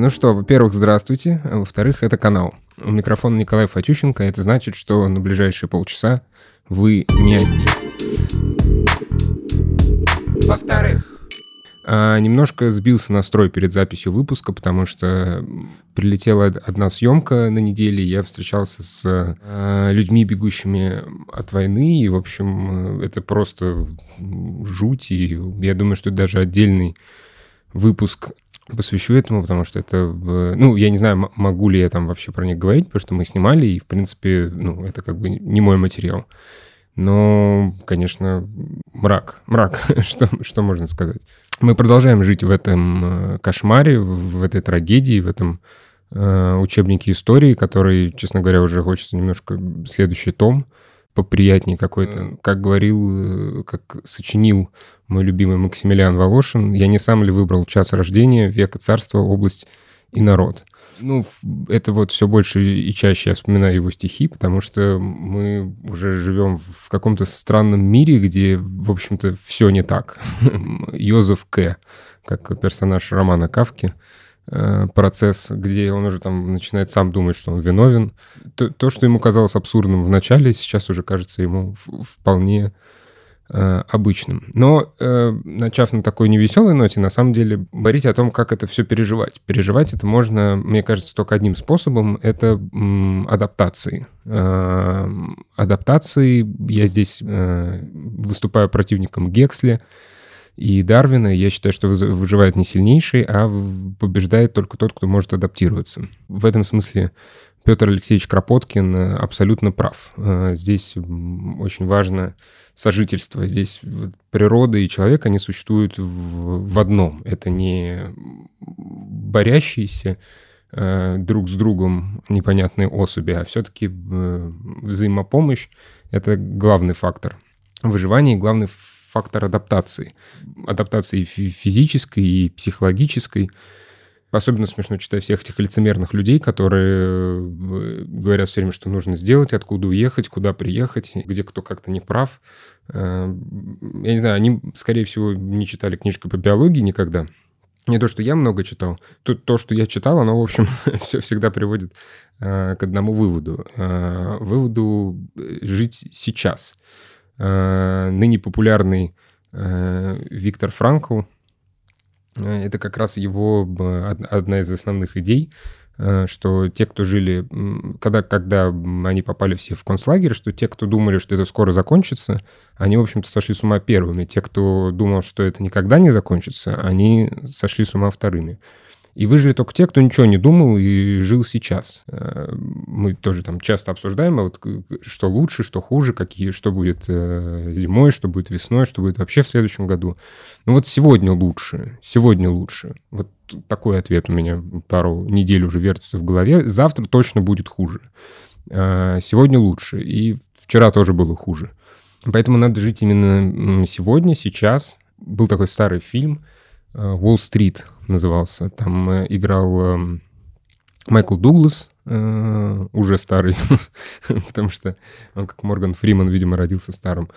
ну что, во-первых, здравствуйте, а во-вторых, это канал. У микрофона Николай Фатющенко, это значит, что на ближайшие полчаса вы не одни. Во-вторых, а, немножко сбился настрой перед записью выпуска, потому что прилетела одна съемка на неделе, я встречался с а, людьми, бегущими от войны, и, в общем, это просто жуть, и я думаю, что даже отдельный выпуск посвящу этому, потому что это, ну, я не знаю, могу ли я там вообще про них говорить, потому что мы снимали, и, в принципе, ну, это как бы не мой материал. Но, конечно, мрак, мрак, что, что можно сказать. Мы продолжаем жить в этом э, кошмаре, в этой трагедии, в этом э, учебнике истории, который, честно говоря, уже хочется немножко следующий том поприятнее какой-то. Как говорил, э, как сочинил мой любимый Максимилиан Волошин, я не сам ли выбрал час рождения, века царства, область и народ. Ну, это вот все больше и чаще я вспоминаю его стихи, потому что мы уже живем в каком-то странном мире, где, в общем-то, все не так. Йозеф К., как персонаж романа Кавки, э, процесс, где он уже там начинает сам думать, что он виновен. То, то что ему казалось абсурдным в начале, сейчас уже кажется ему вполне обычным. Но, э, начав на такой невеселой ноте, на самом деле говорить о том, как это все переживать. Переживать это можно, мне кажется, только одним способом — это м, адаптации. Э, адаптации я здесь э, выступаю противником Гексли и Дарвина. Я считаю, что выживает не сильнейший, а побеждает только тот, кто может адаптироваться. В этом смысле Петр Алексеевич Кропоткин э, абсолютно прав. Э, здесь очень важно сожительство. Здесь природа и человек, они существуют в, в одном. Это не борящиеся э, друг с другом непонятные особи, а все-таки взаимопомощь — это главный фактор выживания и главный фактор адаптации. Адаптации физической и психологической — Особенно смешно читать всех этих лицемерных людей, которые э, говорят все время, что нужно сделать, откуда уехать, куда приехать, где кто как-то не прав. Э, я не знаю, они, скорее всего, не читали книжку по биологии никогда. Не то, что я много читал. Тут то, что я читал, оно, в общем, все всегда приводит э, к одному выводу. Э, выводу жить сейчас. Ныне популярный Виктор Франкл, это как раз его одна из основных идей, э, что те, кто жили, когда, когда они попали все в концлагерь, что те, кто думали, что это скоро закончится, они, в общем-то, сошли с ума первыми. Те, кто думал, что это никогда не закончится, они сошли с ума вторыми. И выжили только те, кто ничего не думал и жил сейчас. Э, мы тоже там часто обсуждаем, а вот что лучше, что хуже, какие, что будет э, зимой, что будет весной, что будет вообще в следующем году. Ну вот сегодня лучше, сегодня лучше. Вот такой ответ у меня пару недель уже вертится в голове. Завтра точно будет хуже. Э, сегодня лучше. И вчера тоже было хуже. Поэтому надо жить именно сегодня, сейчас. Был такой старый фильм «Уолл-стрит», назывался. Там э, играл эм, Майкл Дуглас, э, уже старый, потому что он, как Морган Фриман, видимо, родился старым.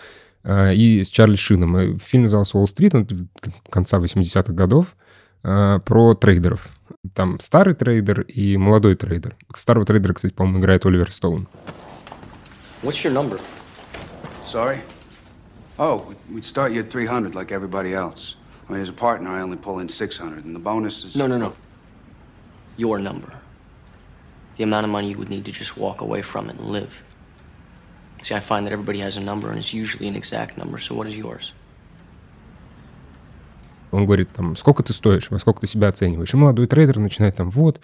Э, и с Чарли Шином. Фильм назывался «Уолл-стрит», он конца 80-х годов, про трейдеров. Там старый трейдер и молодой трейдер. Старого трейдера, кстати, по-моему, играет Оливер Стоун. What's your number? Sorry? Oh, we'd start you at 300 like everybody else. I mean, as a partner, I only pull in 600, and the bonus is... No, no, no. Your number. The amount of money you would need to just walk away from it and live. See, I find that everybody has a number, and it's usually an exact number, so what is yours? Он говорит, там, сколько ты стоишь, во сколько ты себя оцениваешь. И молодой трейдер начинает там, вот,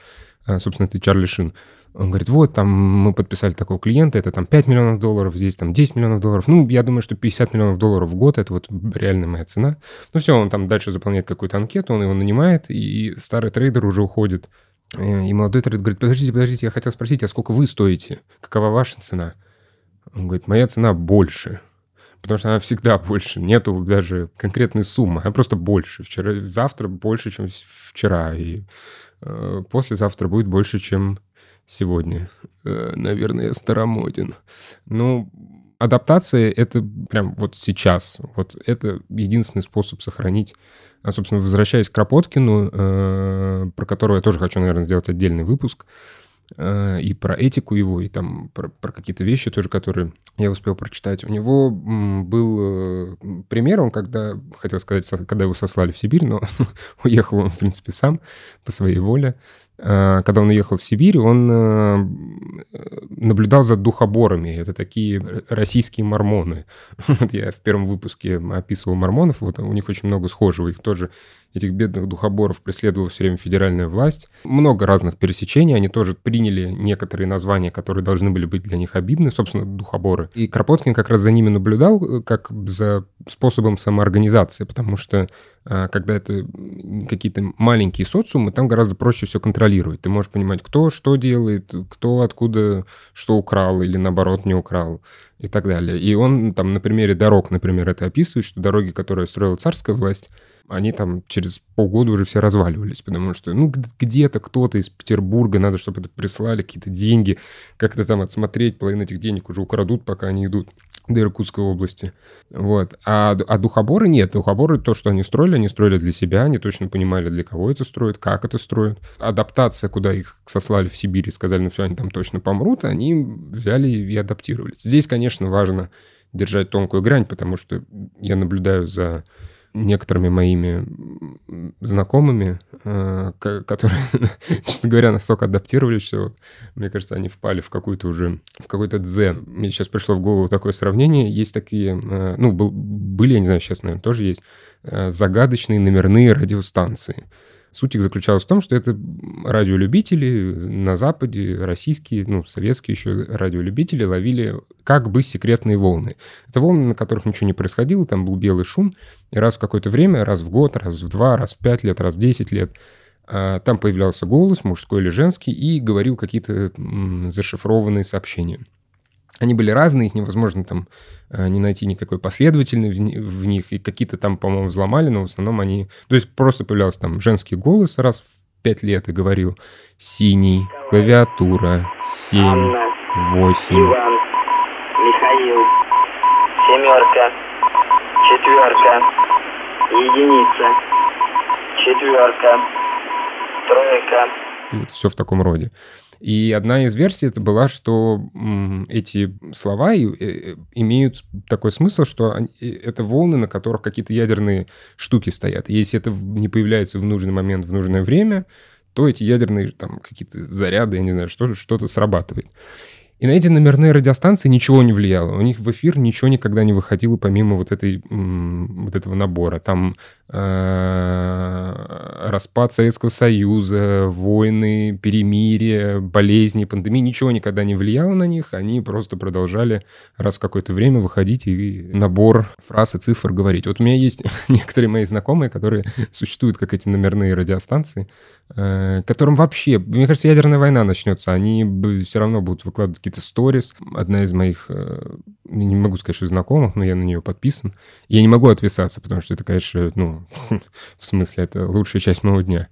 собственно, ты Чарли Шин. Он говорит, вот, там мы подписали такого клиента, это там 5 миллионов долларов, здесь там 10 миллионов долларов. Ну, я думаю, что 50 миллионов долларов в год – это вот реальная моя цена. Ну, все, он там дальше заполняет какую-то анкету, он его нанимает, и старый трейдер уже уходит. Э, и молодой трейдер говорит, подождите, подождите, я хотел спросить, а сколько вы стоите? Какова ваша цена? Он говорит, моя цена больше. Потому что она всегда больше. Нету даже конкретной суммы. Она просто больше. Вчера, завтра больше, чем вчера. И э, послезавтра будет больше, чем сегодня. Э, наверное, старомоден. Ну, адаптация — это прям вот сейчас. Вот это единственный способ сохранить а, собственно, возвращаясь к Кропоткину, э, про которого я тоже хочу, наверное, сделать отдельный выпуск, э, и про этику его, и там про, про какие-то вещи тоже, которые я успел прочитать. У него был пример, он когда, хотел сказать, когда его сослали в Сибирь, но уехал он, в принципе, сам по своей воле. Э, когда он уехал в Сибирь, он э, наблюдал за духоборами. Это такие российские мормоны. Вот я в первом выпуске описывал мормонов, вот у них очень много схожего. Их тоже этих бедных духоборов преследовала все время федеральная власть. Много разных пересечений, они тоже приняли некоторые названия, которые должны были быть для них обидны, собственно, духоборы. И Кропоткин как раз за ними наблюдал, э, как за способом самоорганизации, потому что а, когда это какие-то маленькие социумы, там гораздо проще все контролировать. Ты можешь понимать, кто что делает, кто откуда что украл или наоборот не украл и так далее. И он там на примере дорог, например, это описывает, что дороги, которые строила царская власть, они там через полгода уже все разваливались, потому что, ну, где-то кто-то из Петербурга, надо, чтобы это прислали, какие-то деньги, как-то там отсмотреть, половину этих денег уже украдут, пока они идут до Иркутской области. Вот. А, а духоборы нет. Духоборы, то, что они строили, они строили для себя, они точно понимали, для кого это строят, как это строят. Адаптация, куда их сослали в Сибирь и сказали, ну все, они там точно помрут, они взяли и адаптировались. Здесь, конечно, важно держать тонкую грань, потому что я наблюдаю за некоторыми моими знакомыми, э, которые, честно говоря, настолько адаптировались, что, мне кажется, они впали в какую-то уже, в какой-то дзен. Мне сейчас пришло в голову такое сравнение. Есть такие, э, ну, были, я не знаю, сейчас, наверное, тоже есть, э, загадочные номерные радиостанции. Суть их заключалась в том, что это радиолюбители на Западе, российские, ну, советские еще радиолюбители ловили как бы секретные волны. Это волны, на которых ничего не происходило, там был белый шум, и раз в какое-то время, раз в год, раз в два, раз в пять лет, раз в десять лет, а, там появлялся голос, мужской или женский, и говорил какие-то зашифрованные сообщения. Они были разные, их невозможно там э, не найти никакой последовательности в них, и какие-то там, по-моему, взломали, но в основном они... То есть просто появлялся там женский голос раз в пять лет и говорил «синий, клавиатура, семь, восемь». Иван, Михаил, семерка, четверка, единица, четверка, тройка. И вот все в таком роде. И одна из версий это была, что эти слова э, имеют такой смысл, что это волны, на которых какие-то ядерные штуки стоят. И если это не появляется в нужный момент, в нужное время, то эти ядерные там какие-то заряды, я не знаю, что, что-то срабатывает. И на эти номерные радиостанции ничего не влияло. У них в эфир ничего никогда не выходило помимо вот, этой, вот этого набора. Там э, распад Советского Союза, войны, перемирие, болезни, пандемии. Ничего никогда не влияло на них. Они просто продолжали раз в какое-то время выходить и набор фраз и цифр говорить. Вот у меня есть некоторые мои знакомые, которые существуют как эти номерные радиостанции, э, которым вообще, мне кажется, ядерная война начнется. Они все равно будут выкладывать какие-то сторис. Одна из моих, э, не могу сказать, что знакомых, но я на нее подписан. Я не могу отписаться, потому что это, конечно, ну, в смысле, это лучшая часть моего дня.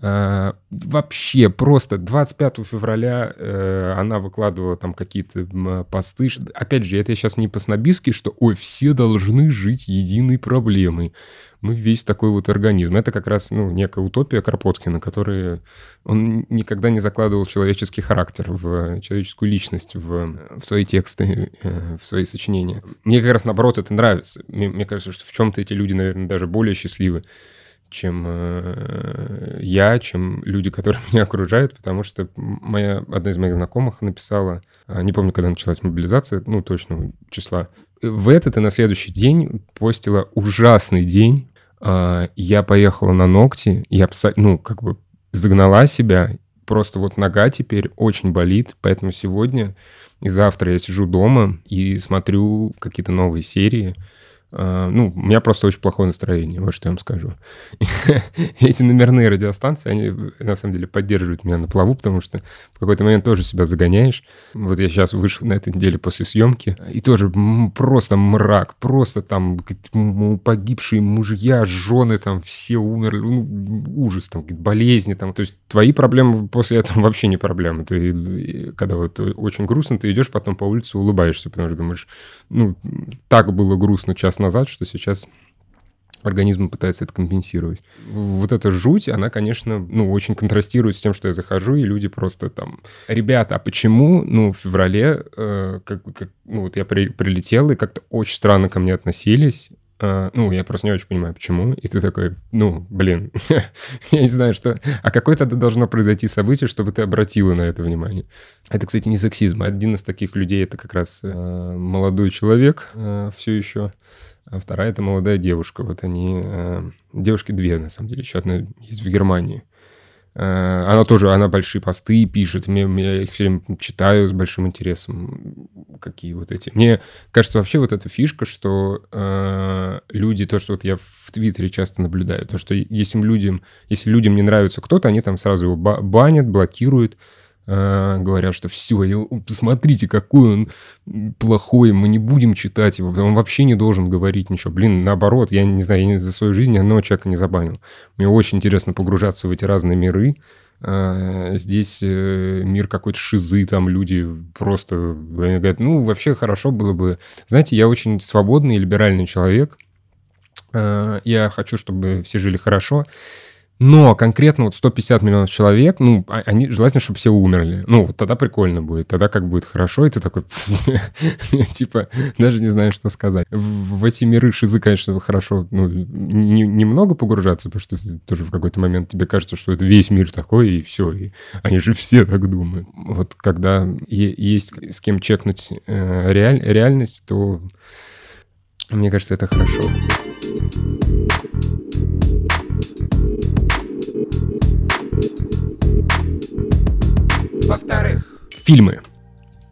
Uh, вообще просто 25 февраля uh, она выкладывала там какие-то посты. Опять же, это сейчас не по-снобистски, что ой, все должны жить единой проблемой. Мы весь такой вот организм. Это как раз ну, некая утопия Кропоткина, который он никогда не закладывал человеческий характер, в человеческую личность в, в свои тексты, э, в свои сочинения. Мне как раз наоборот это нравится. Мне, мне кажется, что в чем-то эти люди, наверное, даже более счастливы чем э, я, чем люди, которые меня окружают, потому что моя, одна из моих знакомых написала, э, не помню, когда началась мобилизация, ну, точного числа, в этот и на следующий день постила ужасный день. Э, я поехала на ногти, я, ну, как бы загнала себя, просто вот нога теперь очень болит, поэтому сегодня и завтра я сижу дома и смотрю какие-то новые серии, А, ну, у меня просто очень плохое настроение, вот что я вам скажу. Эти номерные радиостанции, они на самом деле поддерживают меня на плаву, потому что в какой-то момент тоже себя загоняешь. Вот я сейчас вышел на этой неделе после съемки, и тоже просто мрак, просто там погибшие мужья, жены там все умерли, ну, ужас, там болезни там. То есть твои проблемы после этого вообще не проблемы. Ты, когда вот очень грустно, ты идешь потом по улице, улыбаешься, потому что думаешь, ну, так было грустно час назад, что сейчас организм пытается это компенсировать. Вот эта жуть, она, конечно, ну, очень контрастирует с тем, что я захожу, и люди просто там... Ребята, а почему, ну, в феврале, э, как, как, ну, вот я при, прилетел, и как-то очень странно ко мне относились, ну, я просто не очень понимаю, почему. И ты такой, ну, блин, я не знаю, что... А какое тогда должно произойти событие, чтобы ты обратила на это внимание? Это, кстати, не сексизм. Один из таких людей — это как раз uh, молодой человек uh, все еще, а вторая — это молодая девушка. Вот они... Девушки две, на самом деле. Еще одна есть в Германии. Э, она тоже, она большие посты пишет, мне, я их все время читаю с большим интересом, какие вот эти. Мне кажется, вообще вот эта фишка, что э, люди, то, что вот я в Твиттере часто наблюдаю, то, что если людям, если людям не нравится кто-то, они там сразу его банят, блокируют, говорят, что все, посмотрите, какой он плохой, мы не будем читать его, он вообще не должен говорить ничего. Блин, наоборот, я не знаю, я за свою жизнь ни одного человека не забанил. Мне очень интересно погружаться в эти разные миры. А, здесь э, мир какой-то шизы, там люди просто говорят, ну, вообще хорошо было бы... Знаете, я очень свободный и либеральный человек, а, я хочу, чтобы все жили хорошо, но конкретно вот 150 миллионов человек, ну, а, они желательно, чтобы все умерли. Ну, вот тогда прикольно будет, тогда как будет хорошо, и ты такой, типа, даже не знаешь, что сказать. В эти миры шизы, конечно, хорошо, ну, немного погружаться, потому что тоже в какой-то момент тебе кажется, что это весь мир такой, и все, и они же все так думают. Вот когда есть с кем чекнуть э, реальность, то мне кажется, это хорошо. Во-вторых, фильмы.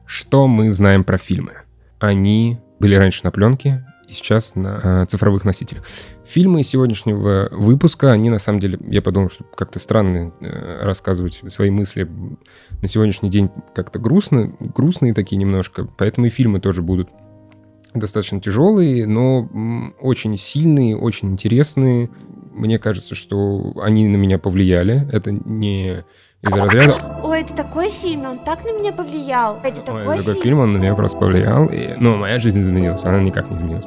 Что мы знаем про фильмы? Они были раньше на пленке, и сейчас на э, цифровых носителях. Фильмы сегодняшнего выпуска, они на самом деле, я подумал, что как-то странно э, рассказывать свои мысли на сегодняшний день как-то грустно, грустные такие немножко, поэтому и фильмы тоже будут достаточно тяжелые, но очень сильные, очень интересные. Мне кажется, что они на меня повлияли. Это не из разряда... Ой, это такой фильм, он так на меня повлиял. Это такой, Ой, такой фильм. фильм, он на меня просто повлиял. И, ну, моя жизнь изменилась, она никак не изменилась.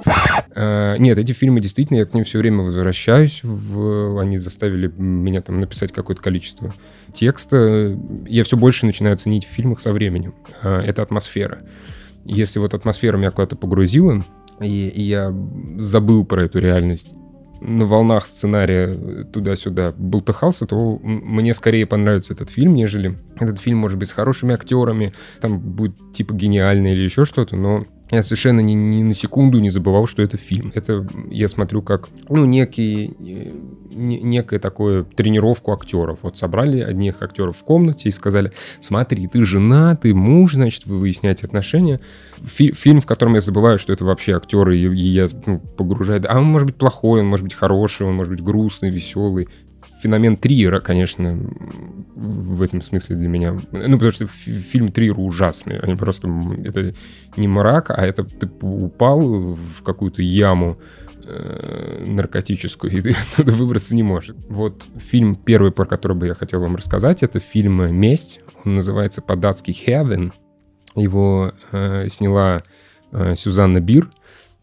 А, нет, эти фильмы действительно, я к ним все время возвращаюсь. В, они заставили меня там написать какое-то количество текста. Я все больше начинаю ценить в фильмах со временем. А, это атмосфера. Если вот атмосфера меня куда-то погрузила, и, и я забыл про эту реальность, на волнах сценария туда-сюда болтыхался, то мне скорее понравится этот фильм, нежели этот фильм может быть с хорошими актерами, там будет типа гениальный или еще что-то, но я совершенно ни, ни на секунду не забывал, что это фильм. Это я смотрю как, ну, некий, не, некое такое тренировку актеров. Вот собрали одних актеров в комнате и сказали, смотри, ты жена, ты муж, значит, вы выясняете отношения. Фи фильм, в котором я забываю, что это вообще актеры, и, и я ну, погружаю. А он может быть плохой, он может быть хороший, он может быть грустный, веселый феномен Триера, конечно, в этом смысле для меня. Ну, потому что фильм Триера ужасный. Они просто... Это не мрак, а это ты упал в какую-то яму э, наркотическую, и ты оттуда выбраться не можешь. Вот фильм первый, про который бы я хотел вам рассказать, это фильм «Месть». Он называется по-датски «Heaven». Его э, сняла э, Сюзанна Бир.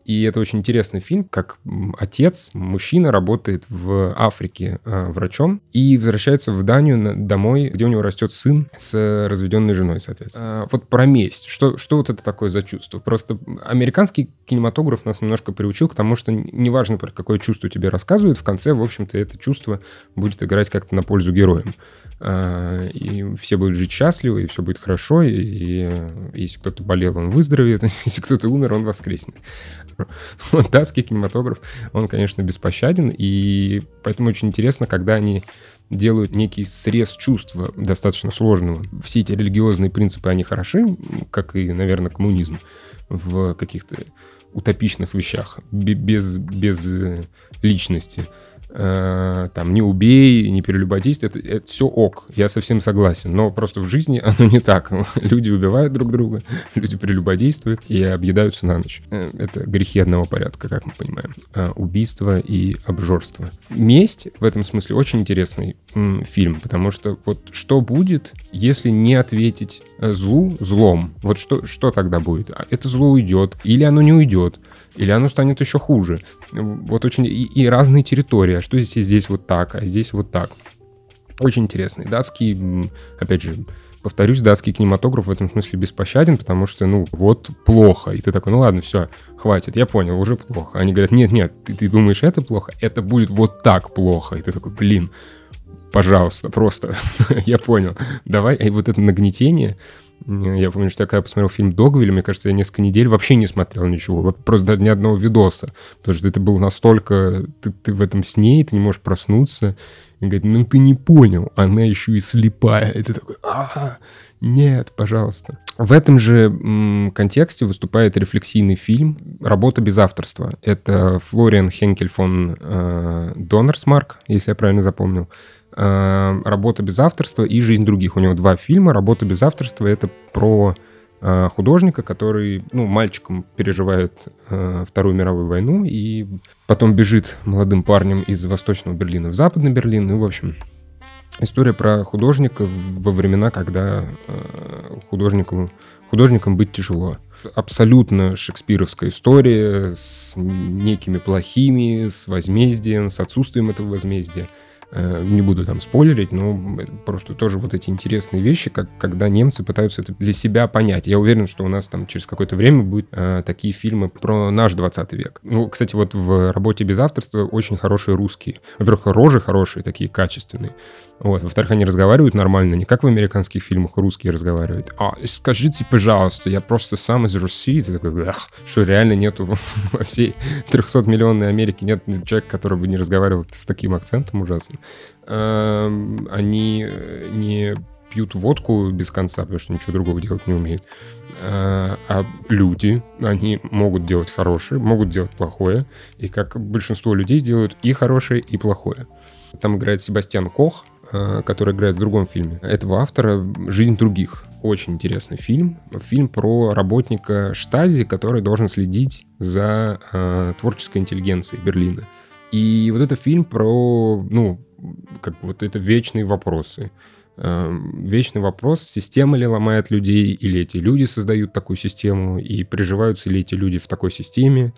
И это очень интересный фильм, как отец, мужчина, работает в Африке э, врачом и возвращается в Данию домой, где у него растет сын с разведенной женой, соответственно. А, вот про месть. Что, что вот это такое за чувство? Просто американский кинематограф нас немножко приучил к тому, что неважно, про какое чувство тебе рассказывают, в конце, в общем-то, это чувство будет играть как-то на пользу героям. А, и все будут жить счастливо, и все будет хорошо, и, и если кто-то болел, он выздоровеет, если кто-то умер, он воскреснет. Вот датский кинематограф, он, конечно, беспощаден, и поэтому очень интересно, когда они делают некий срез чувства достаточно сложного. Все эти религиозные принципы, они хороши, как и, наверное, коммунизм в каких-то утопичных вещах, без, без э, личности. Э, там не убей, не перелюбодействуй, это, это все ок, я совсем согласен. Но просто в жизни оно не так. Люди убивают друг друга, люди прелюбодействуют и объедаются на ночь. Э, это грехи одного порядка, как мы понимаем. Э, убийство и обжорство. «Месть» в этом смысле очень интересный м, фильм, потому что вот что будет, если не ответить злу злом? Вот что, что тогда будет? А это зло уйдет или оно не уйдет? Или оно станет еще хуже. Вот очень... И, и разные территории. Что здесь, здесь вот так, а здесь вот так. Очень интересный. Датский, опять же, повторюсь, датский кинематограф в этом смысле беспощаден, потому что, ну, вот плохо. И ты такой, ну ладно, все, хватит, я понял, уже плохо. Они говорят, нет, нет, ты, ты думаешь, это плохо, это будет вот так плохо. И ты такой, блин, пожалуйста, просто, я понял. Давай, и вот это нагнетение, я помню, что я когда посмотрел фильм «Догвиль», мне кажется, я несколько недель вообще не смотрел ничего, просто ни одного видоса, потому что это было настолько... Ты, ты в этом сне, и ты не можешь проснуться, и говорит, ну ты не понял, она еще и слепая. И ты такой, а, нет, пожалуйста. В этом же м, контексте выступает рефлексийный фильм «Работа без авторства». Это Флориан Хенкель фон э, Доннерсмарк, если я правильно запомнил. Э, «Работа без авторства» и «Жизнь других». У него два фильма. «Работа без авторства» — это про э, художника, который, ну, мальчиком переживает э, Вторую мировую войну и потом бежит молодым парнем из Восточного Берлина в Западный Берлин. Ну, в общем, история про художника во времена, когда художникам, художникам быть тяжело. Абсолютно шекспировская история с некими плохими, с возмездием, с отсутствием этого возмездия. Э, не буду там спойлерить, но просто тоже вот эти интересные вещи, как когда немцы пытаются это для себя понять. Я уверен, что у нас там через какое-то время будут э, такие фильмы про наш 20 век. Ну, кстати, вот в «Работе без авторства» очень хорошие русские. Во-первых, рожи хорошие, такие качественные. Вот. Во-вторых, они разговаривают нормально, не как в американских фильмах русские разговаривают. А, скажите, пожалуйста, я просто сам из России. Ты такой, ах, что реально нету во всей 300-миллионной Америке нет человека, который бы не разговаривал с таким акцентом ужасным. Эм, они э, не пьют водку без конца, потому что ничего другого делать не умеют. Э, а люди, они могут делать хорошее, могут делать плохое. И как большинство людей делают и хорошее, и плохое. Там играет Себастьян Кох, который играет в другом фильме. Этого автора «Жизнь других». Очень интересный фильм. Фильм про работника Штази, который должен следить за э, творческой интеллигенцией Берлина. И вот это фильм про, ну, как вот это вечные вопросы. Э, вечный вопрос, система ли ломает людей, или эти люди создают такую систему, и приживаются ли эти люди в такой системе.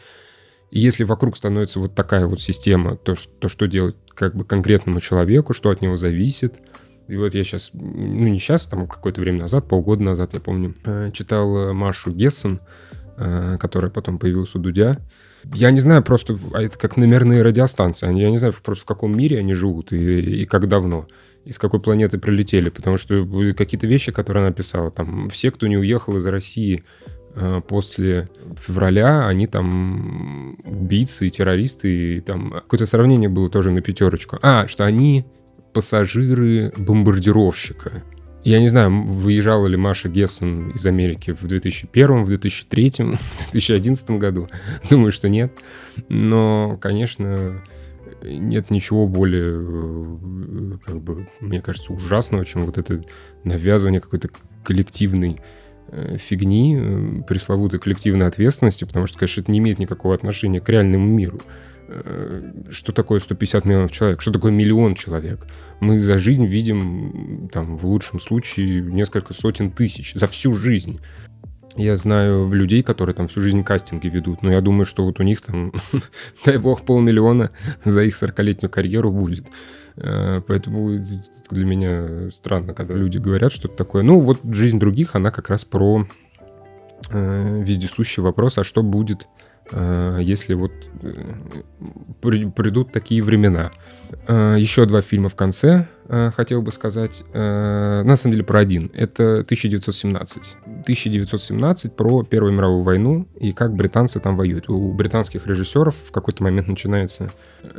И если вокруг становится вот такая вот система, то, то что делать как бы конкретному человеку, что от него зависит. И вот я сейчас, ну не сейчас, там какое-то время назад, полгода назад, я помню, э, читал Машу Гессен, э, которая потом появилась у Дудя. Я не знаю, просто а это как номерные радиостанции. Я не знаю просто в каком мире они живут и, и как давно из какой планеты прилетели, потому что какие-то вещи, которые она писала, там, все, кто не уехал из России Э, после февраля они там убийцы и террористы, и там какое-то сравнение было тоже на пятерочку. А, что они пассажиры бомбардировщика. Я не знаю, выезжала ли Маша Гессен из Америки в 2001, в 2003, в 2011 году. Думаю, что нет. Но, конечно, нет ничего более, э, как бы, мне кажется, ужасного, чем вот это навязывание какой-то коллективной Э, фигни, э, пресловутой коллективной ответственности, потому что, конечно, это не имеет никакого отношения к реальному миру. Э, что такое 150 миллионов человек? Что такое миллион человек? Мы за жизнь видим, там, в лучшем случае, несколько сотен тысяч. За всю жизнь. Я знаю людей, которые там всю жизнь кастинги ведут, но я думаю, что вот у них там, дай бог, полмиллиона за их 40-летнюю карьеру будет. Э, поэтому для меня странно, когда люди говорят что-то такое. Ну, вот жизнь других, она как раз про э, вездесущий вопрос, а что будет, э, если вот придут такие времена. Еще два фильма в конце хотел бы сказать. На самом деле про один. Это 1917. 1917 про Первую мировую войну и как британцы там воюют. У британских режиссеров в какой-то момент начинается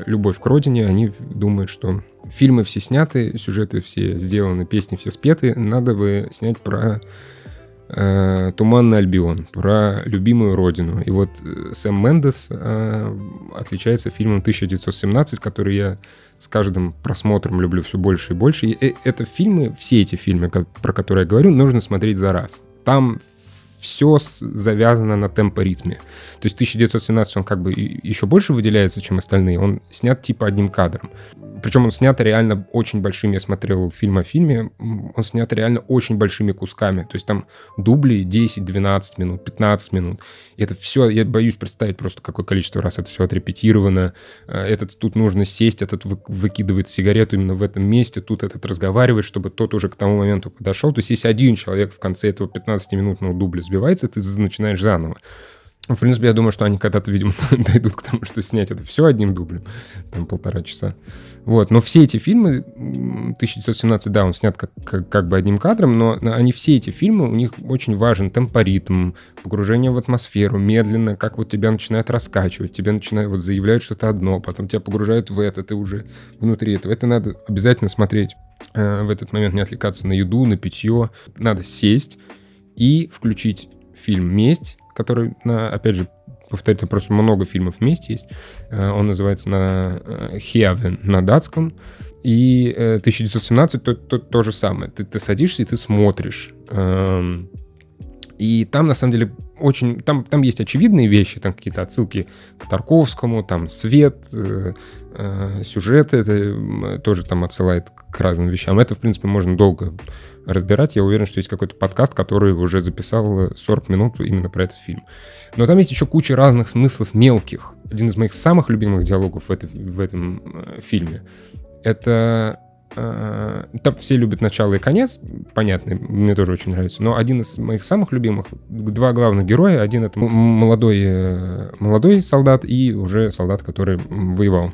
любовь к родине. Они думают, что фильмы все сняты, сюжеты все сделаны, песни все спеты. Надо бы снять про э, «Туманный Альбион», про любимую родину. И вот э, Сэм Мендес э, отличается фильмом «1917», который я с каждым просмотром люблю все больше и больше. И э, это фильмы, все эти фильмы, про которые я говорю, нужно смотреть за раз. Там все завязано на темпоритме. То есть 1917 он как бы еще больше выделяется, чем остальные. Он снят типа одним кадром. Причем он снят реально очень большими, я смотрел фильм о фильме, он снят реально очень большими кусками. То есть там дубли 10, 12 минут, 15 минут. И это все, я боюсь представить просто, какое количество раз это все отрепетировано. Э, этот тут нужно сесть, этот выкидывает сигарету именно в этом месте, тут этот разговаривает, чтобы тот уже к тому моменту подошел. То есть если один человек в конце этого 15-минутного дубля сбивается, ты начинаешь заново. В принципе, я думаю, что они когда-то, видимо, дойдут к тому, что снять это все одним дублем, там полтора часа. Вот, но все эти фильмы, 1917, да, он снят как, как, как бы одним кадром, но они все эти фильмы, у них очень важен темпоритм, погружение в атмосферу, медленно, как вот тебя начинают раскачивать, тебе начинают, вот заявляют что-то одно, потом тебя погружают в это, ты уже внутри этого. Это надо обязательно смотреть э, в этот момент, не отвлекаться на еду, на питье. Надо сесть и включить фильм «Месть», который, опять же, повторить, просто много фильмов вместе есть. Э, он называется на э, на датском. И 1917 то, то, то же самое. Ты, ты садишься и ты смотришь. И там, на самом деле, очень... Там, там есть очевидные вещи, там какие-то отсылки к Тарковскому, там свет, э, э, сюжеты, это тоже там отсылает к разным вещам. Это, в принципе, можно долго разбирать. Я уверен, что есть какой-то подкаст, который уже записал 40 минут именно про этот фильм. Но там есть еще куча разных смыслов мелких. Один из моих самых любимых диалогов в, это, в этом э, фильме — это э, там все любят начало и конец, понятно, мне тоже очень нравится. Но один из моих самых любимых, два главных героя, один это молодой, э, молодой солдат и уже солдат, который воевал.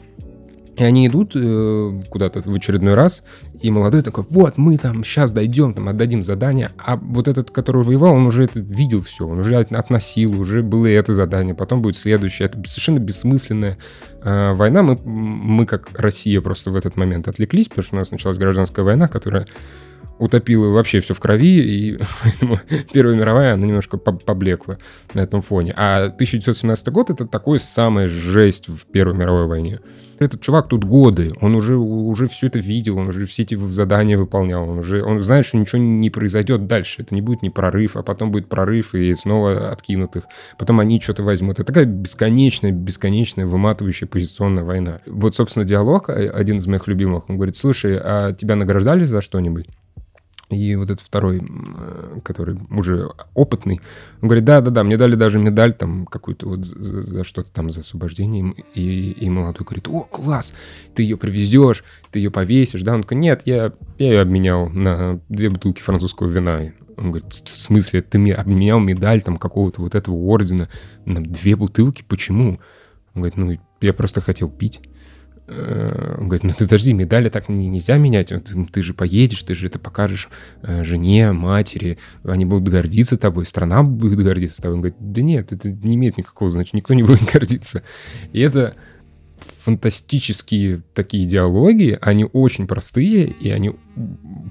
И они идут э, куда-то в очередной раз, и молодой такой, вот, мы там сейчас дойдем, там отдадим задание. А вот этот, который воевал, он уже это видел все, он уже относил, уже было это задание, потом будет следующее. Это совершенно бессмысленная э, война. Мы, мы, как Россия, просто в этот момент отвлеклись, потому что у нас началась гражданская война, которая утопила вообще все в крови, и поэтому Первая мировая, она немножко поблекла на этом фоне. А 1917 год — это такой самая жесть в Первой мировой войне. Этот чувак тут годы, он уже, уже все это видел, он уже все эти задания выполнял, он уже он знает, что ничего не произойдет дальше. Это не будет не прорыв, а потом будет прорыв и снова откинут их. Потом они что-то возьмут. Это такая бесконечная, бесконечная, выматывающая позиционная война. Вот, собственно, диалог, э, один из моих любимых, он говорит, слушай, а тебя награждали за что-нибудь? И вот этот второй, э, который уже опытный, он говорит, да-да-да, мне дали даже медаль там какую-то вот за, за что-то там, за освобождение. И, и молодой говорит, о, класс, ты ее привезешь, ты ее повесишь, да? Он такой, нет, я, я ее обменял на две бутылки французского вина. Он говорит, в смысле, ты обменял медаль там какого-то вот этого ордена на две бутылки? Почему? Он говорит, ну, я просто хотел пить. Э, он говорит, ну ты подожди, медали так нельзя менять, ты же поедешь, ты же это покажешь э, жене, матери, они будут гордиться тобой, страна будет гордиться тобой. Он говорит, да нет, это не имеет никакого значения, никто не будет гордиться. И это фантастические такие диалоги, они очень простые, и они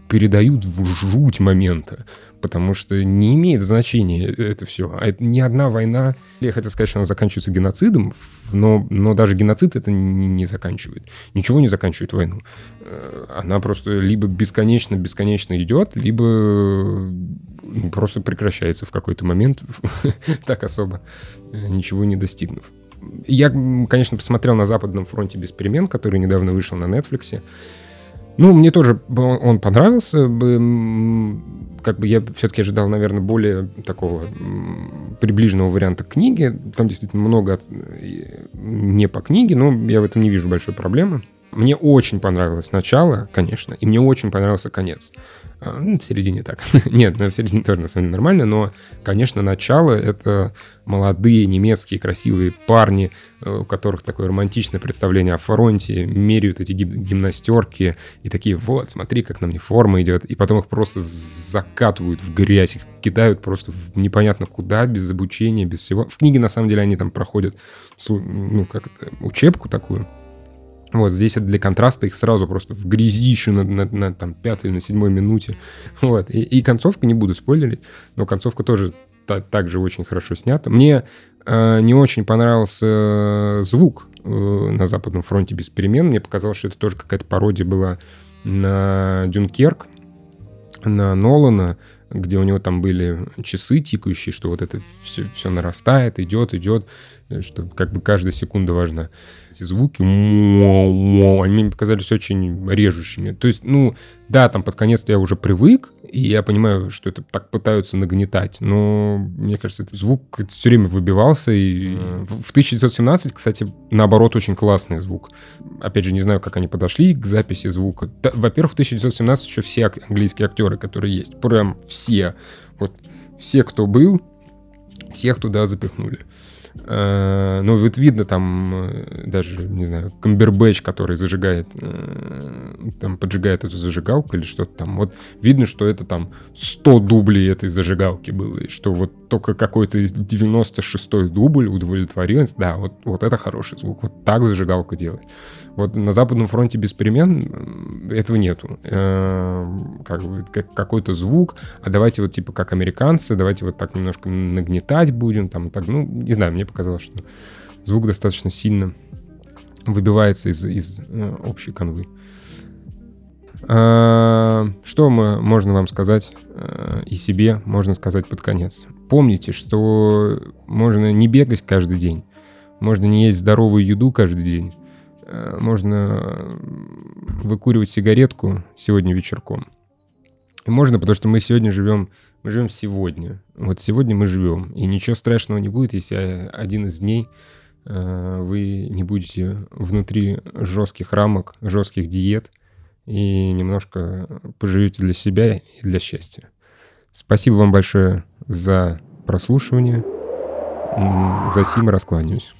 передают в жуть момента, потому что не имеет значения это все. А это не одна война, я хотел сказать, что она заканчивается геноцидом, но, но даже геноцид это не, не заканчивает. Ничего не заканчивает войну. Э, она просто либо бесконечно-бесконечно идет, либо ну, просто прекращается в какой-то момент, так особо э, ничего не достигнув. Я, конечно, посмотрел на Западном фронте без перемен, который недавно вышел на Netflix. Ну, мне тоже он понравился. Как бы я все-таки ожидал, наверное, более такого приближенного варианта книги. Там действительно много не по книге, но я в этом не вижу большой проблемы. Мне очень понравилось начало, конечно, и мне очень понравился конец. А, ну, в середине так. Нет, ну, в середине тоже на самом деле нормально, но, конечно, начало — это молодые немецкие красивые парни, э, у которых такое романтичное представление о фронте, меряют эти гимнастерки и такие, вот, смотри, как на мне форма идет, и потом их просто закатывают в грязь, их кидают просто в непонятно куда, без обучения, без всего. В книге, на самом деле, они там проходят, ну, как это, учебку такую, Вот здесь для контраста их сразу просто в грязище на, на, на там, пятой, на седьмой минуте. Вот. И, и концовка, не буду спойлерить, но концовка тоже та, также очень хорошо снята. Мне э, не очень понравился э, звук э, на Западном фронте без перемен. Мне показалось, что это тоже какая-то пародия была на Дюнкерк, на Нолана, где у него там были часы тикающие, что вот это все, все нарастает, идет, идет, что как бы каждая секунда важна. Эти звуки, они мне показались очень режущими. То есть, ну, да, там под конец я уже привык, и я понимаю, что это так пытаются нагнетать, но мне кажется, этот звук все время выбивался, и в 1917, кстати, наоборот, очень классный звук. Опять же, не знаю, как они подошли к записи звука. Во-первых, в 1917 еще все английские актеры, которые есть, прям все, вот все, кто был, всех туда запихнули. Э, ну, вот видно там э, даже, не знаю, Камбербэтч, который зажигает, э, там поджигает эту зажигалку или что-то там. Вот видно, что это там 100 дублей этой зажигалки было, и что вот только какой-то 96-й дубль удовлетворил. Да, вот, вот это хороший звук. Вот так зажигалка делает. Вот на Западном фронте без перемен этого нету. Как, как какой-то звук, а давайте вот типа как американцы, давайте вот так немножко нагнетать будем, там, так, ну, не знаю, мне показалось, что звук достаточно сильно выбивается из, из э, общей канвы. А, что мы, можно вам сказать э, и себе можно сказать под конец? Помните, что можно не бегать каждый день, можно не есть здоровую еду каждый день, э, можно выкуривать сигаретку сегодня вечерком. Можно, потому что мы сегодня живем мы живем сегодня. Вот сегодня мы живем. И ничего страшного не будет, если один из дней э, вы не будете внутри жестких рамок, жестких диет и немножко поживете для себя и для счастья. Спасибо вам большое за прослушивание. За сим раскланяюсь.